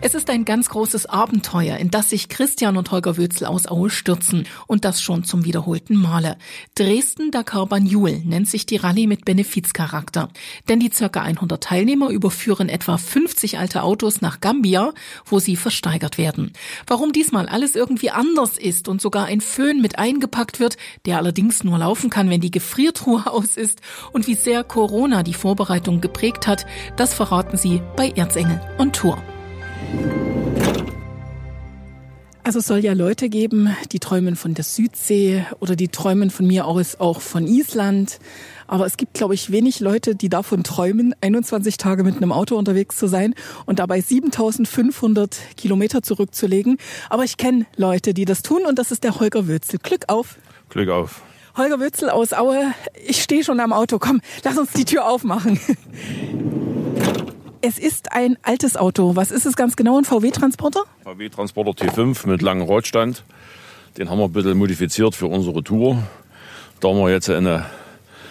Es ist ein ganz großes Abenteuer, in das sich Christian und Holger Wötzl aus Aue stürzen und das schon zum wiederholten Male. Dresden-Dakar Banjul nennt sich die Rallye mit Benefizcharakter. Denn die circa 100 Teilnehmer überführen etwa 50 alte Autos nach Gambia, wo sie versteigert werden. Warum diesmal alles irgendwie anders ist und sogar ein Föhn mit eingepackt wird, der allerdings nur laufen kann, wenn die Gefriertruhe aus ist und wie sehr Corona die Vorbereitung geprägt hat, das verraten sie bei Erzengel on Tour. Also es soll ja Leute geben, die träumen von der Südsee oder die träumen von mir aus auch von Island. Aber es gibt, glaube ich, wenig Leute, die davon träumen, 21 Tage mit einem Auto unterwegs zu sein und dabei 7500 Kilometer zurückzulegen. Aber ich kenne Leute, die das tun und das ist der Holger Würzel. Glück auf. Glück auf. Holger Würzel aus Aue, ich stehe schon am Auto. Komm, lass uns die Tür aufmachen. Es ist ein altes Auto. Was ist es ganz genau? Ein VW-Transporter? VW-Transporter T5 mit langem Radstand. Den haben wir ein bisschen modifiziert für unsere Tour. Da wir jetzt eine,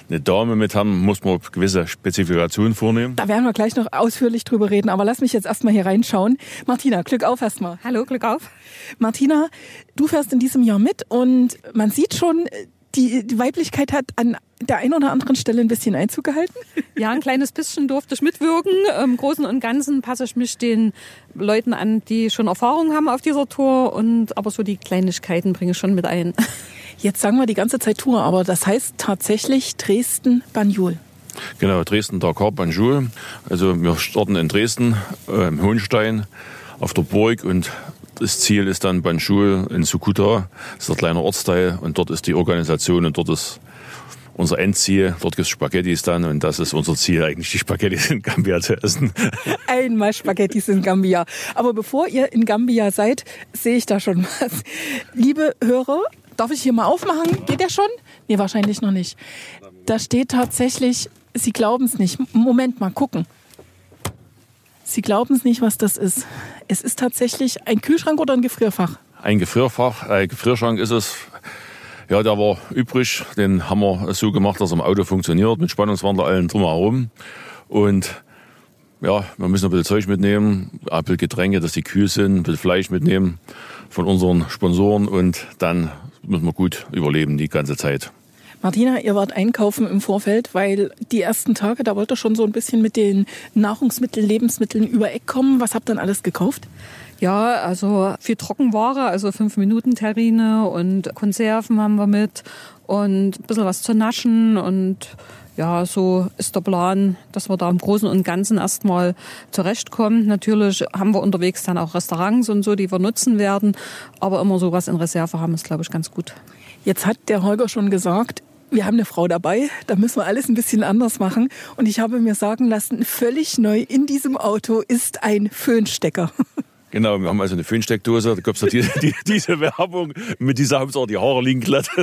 eine Dame mit haben, muss man gewisse Spezifikationen vornehmen. Da werden wir gleich noch ausführlich drüber reden. Aber lass mich jetzt erstmal hier reinschauen. Martina, Glück auf erstmal. Hallo, Glück auf. Martina, du fährst in diesem Jahr mit und man sieht schon, die, die Weiblichkeit hat an der einen oder anderen Stelle ein bisschen Einzug gehalten? Ja, ein kleines bisschen durfte ich mitwirken. Im Großen und Ganzen passe ich mich den Leuten an, die schon Erfahrung haben auf dieser Tour. Und aber so die Kleinigkeiten bringe ich schon mit ein. Jetzt sagen wir die ganze Zeit Tour, aber das heißt tatsächlich Dresden-Banjul. Genau, Dresden-Dakar Banjul. Also wir starten in Dresden, äh, im Hohenstein, auf der Burg und das Ziel ist dann Banjul in Sukuta. Das ist ein kleiner Ortsteil und dort ist die Organisation und dort ist unser Endziel. Dort gibt es Spaghettis dann und das ist unser Ziel, eigentlich die Spaghettis in Gambia zu essen. Einmal Spaghettis in Gambia. Aber bevor ihr in Gambia seid, sehe ich da schon was. Liebe Hörer, darf ich hier mal aufmachen? Geht der schon? Nee, wahrscheinlich noch nicht. Da steht tatsächlich, Sie glauben es nicht. Moment mal, gucken. Sie glauben es nicht, was das ist. Es ist tatsächlich ein Kühlschrank oder ein Gefrierfach? Ein Gefrierfach, ein Gefrierschrank ist es. Ja, der war übrig. Den haben wir so gemacht, dass er im Auto funktioniert, mit Spannungswandler allen drumherum. Und ja, wir müssen ein bisschen Zeug mitnehmen, ein bisschen Getränke, dass die kühl sind, ein bisschen Fleisch mitnehmen von unseren Sponsoren und dann müssen wir gut überleben die ganze Zeit. Martina, ihr wart einkaufen im Vorfeld, weil die ersten Tage, da wollt ihr schon so ein bisschen mit den Nahrungsmitteln, Lebensmitteln über Eck kommen. Was habt ihr dann alles gekauft? Ja, also viel Trockenware, also 5-Minuten-Terrine und Konserven haben wir mit und ein bisschen was zu naschen und ja, so ist der Plan, dass wir da im Großen und Ganzen erstmal zurechtkommen. Natürlich haben wir unterwegs dann auch Restaurants und so, die wir nutzen werden, aber immer sowas in Reserve haben ist, glaube ich, ganz gut. Jetzt hat der Holger schon gesagt, wir haben eine Frau dabei, da müssen wir alles ein bisschen anders machen. Und ich habe mir sagen lassen, völlig neu in diesem Auto ist ein Föhnstecker. Genau, wir haben also eine Föhnsteckdose, da gab es ja die, die, diese Werbung mit dieser Hauptsache, die Haare liegen glatt.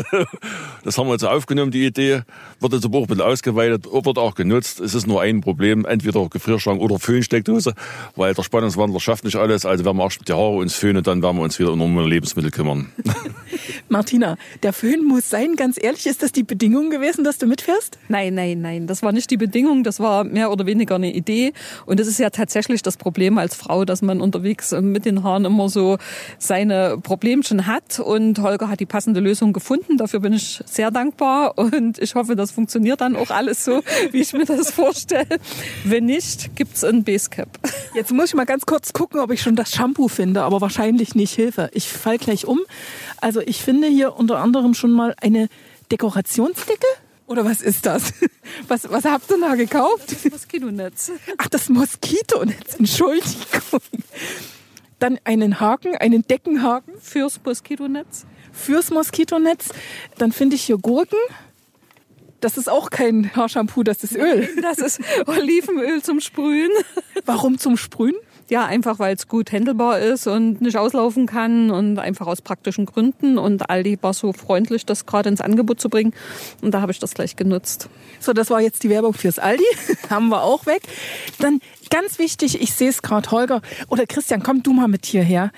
Das haben wir jetzt aufgenommen, die Idee. Wird jetzt aber auch ein bisschen ausgeweitet, wird auch genutzt. Es ist nur ein Problem, entweder Gefrierschrank oder Föhnsteckdose, weil der Spannungswandler schafft nicht alles. Also werden wir erst die Haare uns föhnen, dann werden wir uns wieder um Lebensmittel kümmern. Martina, der Föhn muss sein, ganz ehrlich, ist das die Bedingung gewesen, dass du mitfährst? Nein, nein, nein, das war nicht die Bedingung, das war mehr oder weniger eine Idee. Und das ist ja tatsächlich das Problem als Frau, dass man unterwegs mit den Haaren immer so seine Problemchen hat. Und Holger hat die passende Lösung gefunden. Dafür bin ich sehr dankbar und ich hoffe, das funktioniert dann auch alles so, wie ich mir das vorstelle. Wenn nicht, gibt's ein Basecap. Jetzt muss ich mal ganz kurz gucken, ob ich schon das Shampoo finde, aber wahrscheinlich nicht Hilfe. Ich fall gleich um. Also ich finde hier unter anderem schon mal eine Dekorationsdecke. Oder was ist das? Was, was habt ihr da gekauft? Das Moskitonetz. Ach, das Moskitonetz. Entschuldigung. Dann einen Haken, einen Deckenhaken. Fürs Moskitonetz. Fürs Moskitonetz. Dann finde ich hier Gurken. Das ist auch kein Haarshampoo, das ist Öl. Das ist Olivenöl zum Sprühen. Warum zum Sprühen? Ja, einfach weil es gut händelbar ist und nicht auslaufen kann und einfach aus praktischen Gründen. Und Aldi war so freundlich, das gerade ins Angebot zu bringen. Und da habe ich das gleich genutzt. So, das war jetzt die Werbung fürs Aldi. Haben wir auch weg. Dann ganz wichtig, ich sehe es gerade, Holger oder Christian, komm du mal mit hierher.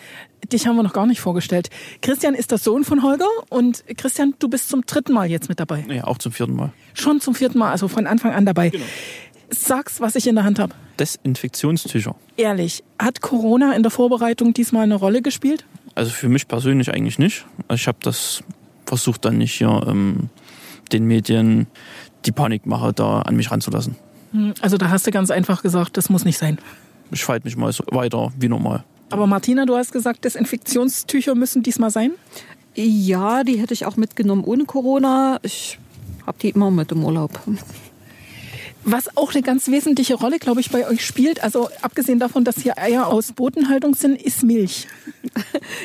dich haben wir noch gar nicht vorgestellt. Christian ist der Sohn von Holger und Christian, du bist zum dritten Mal jetzt mit dabei. Ja, auch zum vierten Mal. Schon zum vierten Mal, also von Anfang an dabei. Genau. Sag's, was ich in der Hand habe. Desinfektionstücher. Ehrlich, hat Corona in der Vorbereitung diesmal eine Rolle gespielt? Also für mich persönlich eigentlich nicht. Also ich habe das versucht dann nicht hier ähm, den Medien die Panikmache da an mich ranzulassen. Hm, also da hast du ganz einfach gesagt, das muss nicht sein. Ich falte mich mal so weiter wie normal. Aber Martina, du hast gesagt, Desinfektionstücher müssen diesmal sein? Ja, die hätte ich auch mitgenommen ohne Corona. Ich habe die immer mit im Urlaub. Was auch eine ganz wesentliche Rolle, glaube ich, bei euch spielt, also abgesehen davon, dass hier Eier aus Bodenhaltung sind, ist Milch.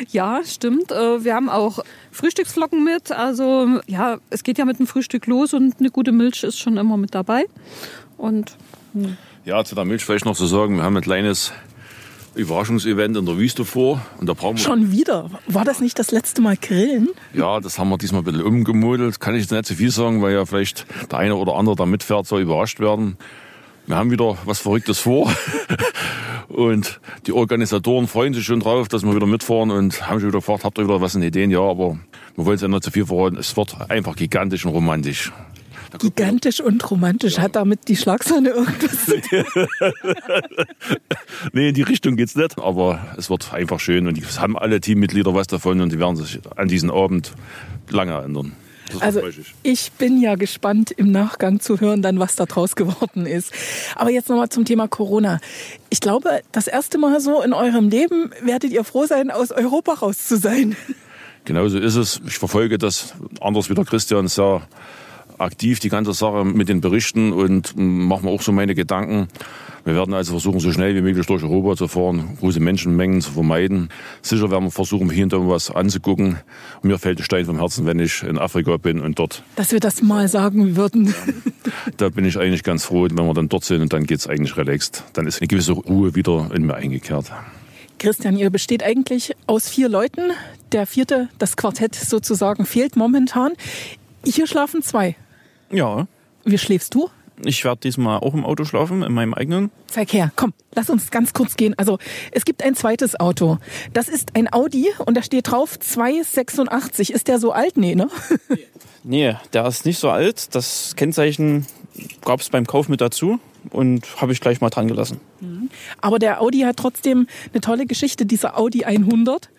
Ja, stimmt. Äh, wir haben auch Frühstücksflocken mit. Also ja, es geht ja mit dem Frühstück los und eine gute Milch ist schon immer mit dabei. Und hm. ja, zu der Milch vielleicht noch zu sagen, wir haben ein kleines Überraschungsevent in der Wüste vor. Und da brauchen wir Schon wieder? War das nicht das letzte Mal Grillen? Ja, das haben wir diesmal ein bisschen umgemodelt. Kann ich jetzt nicht so viel sagen, weil ja vielleicht der eine oder andere, der mitfährt, soll überrascht werden. Wir haben wieder was Verrücktes vor. und die Organisatoren freuen sich schon drauf, dass wir wieder mitfahren und haben schon wieder gefragt, habt ihr wieder was in Ideen? Ja, aber wir wollen es ja nicht zu viel verraten. Es wird einfach gigantisch und romantisch. Gigantisch und romantisch. Ja. Hat damit die Schlagsahne irgendwas? nee, in die Richtung geht's nicht. Aber es wird einfach schön und es haben alle Teammitglieder was davon und die werden sich an diesem Abend lange erinnern. Also ich bin ja gespannt im Nachgang zu hören, dann was da draus geworden ist. Aber jetzt nochmal zum Thema Corona. Ich glaube, das erste Mal so in eurem Leben werdet ihr froh sein, aus Europa raus zu sein. Genauso ist es. Ich verfolge das anders wie der Christian sehr aktiv die ganze Sache mit den Berichten und mache mir auch so meine Gedanken. Wir werden also versuchen, so schnell wie möglich durch Europa zu fahren, große Menschenmengen zu vermeiden. Sicher werden wir versuchen, hier und da was anzugucken. Und mir fällt ein Stein vom Herzen, wenn ich in Afrika bin und dort. Dass wir das mal sagen würden. da bin ich eigentlich ganz froh, wenn wir dann dort sind und dann geht es eigentlich relaxed. Dann ist eine gewisse Ruhe wieder in mir eingekehrt. Christian, ihr besteht eigentlich aus vier Leuten. Der vierte, das Quartett sozusagen, fehlt momentan. Hier schlafen zwei. Ja. Wie schläfst du? Ich werde diesmal auch im Auto schlafen, in meinem eigenen. Zeig her, komm, lass uns ganz kurz gehen. Also, es gibt ein zweites Auto. Das ist ein Audi und da steht drauf 286. Ist der so alt? Nee, ne? Nee, der ist nicht so alt. Das Kennzeichen gab es beim Kauf mit dazu und habe ich gleich mal dran gelassen. Mhm. Aber der Audi hat trotzdem eine tolle Geschichte, dieser Audi 100.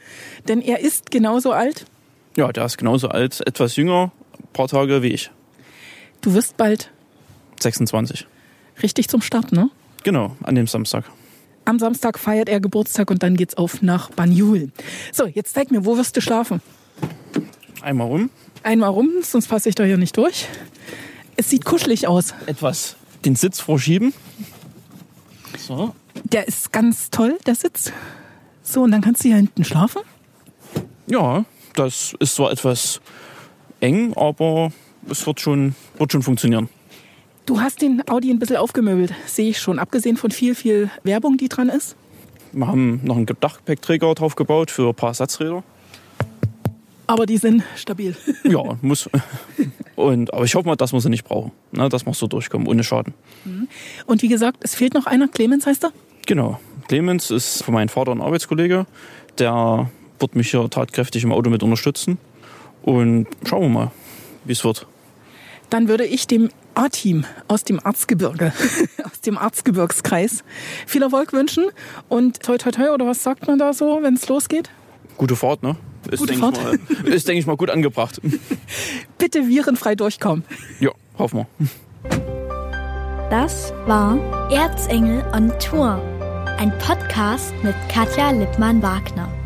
Denn er ist genauso alt. Ja, der ist genauso alt, etwas jünger, ein paar Tage wie ich. Du wirst bald 26. Richtig zum Start, ne? Genau, an dem Samstag. Am Samstag feiert er Geburtstag und dann geht's auf nach Banjul. So, jetzt zeig mir, wo wirst du schlafen? Einmal rum. Einmal rum, sonst passe ich da hier nicht durch. Es sieht kuschelig aus. Etwas den Sitz vorschieben. So. Der ist ganz toll, der Sitz. So, und dann kannst du hier hinten schlafen? Ja, das ist zwar etwas eng, aber es wird schon, wird schon funktionieren. Du hast den Audi ein bisschen aufgemöbelt, sehe ich schon. Abgesehen von viel, viel Werbung, die dran ist. Wir haben noch einen Dachgepäckträger drauf gebaut für ein paar Ersatzräder. Aber die sind stabil. Ja, muss. Und, aber ich hoffe mal, dass wir sie nicht brauchen. Ne, dass wir so durchkommen, ohne Schaden. Mhm. Und wie gesagt, es fehlt noch einer. Clemens heißt er? Genau. Clemens ist von meinem Vater ein Arbeitskollege. Der wird mich hier tatkräftig im Auto mit unterstützen. Und schauen wir mal, wie es wird. Dann würde ich dem A-Team aus dem Arzgebirge, aus dem Arzgebirgskreis viel Erfolg wünschen und toi toi toi oder was sagt man da so, wenn es losgeht? Gute Fahrt, ne? Ist, Gute Fahrt. Mal, ist, denke ich mal, gut angebracht. Bitte virenfrei durchkommen. Ja, hoffen wir. Das war Erzengel on Tour, ein Podcast mit Katja Lippmann-Wagner.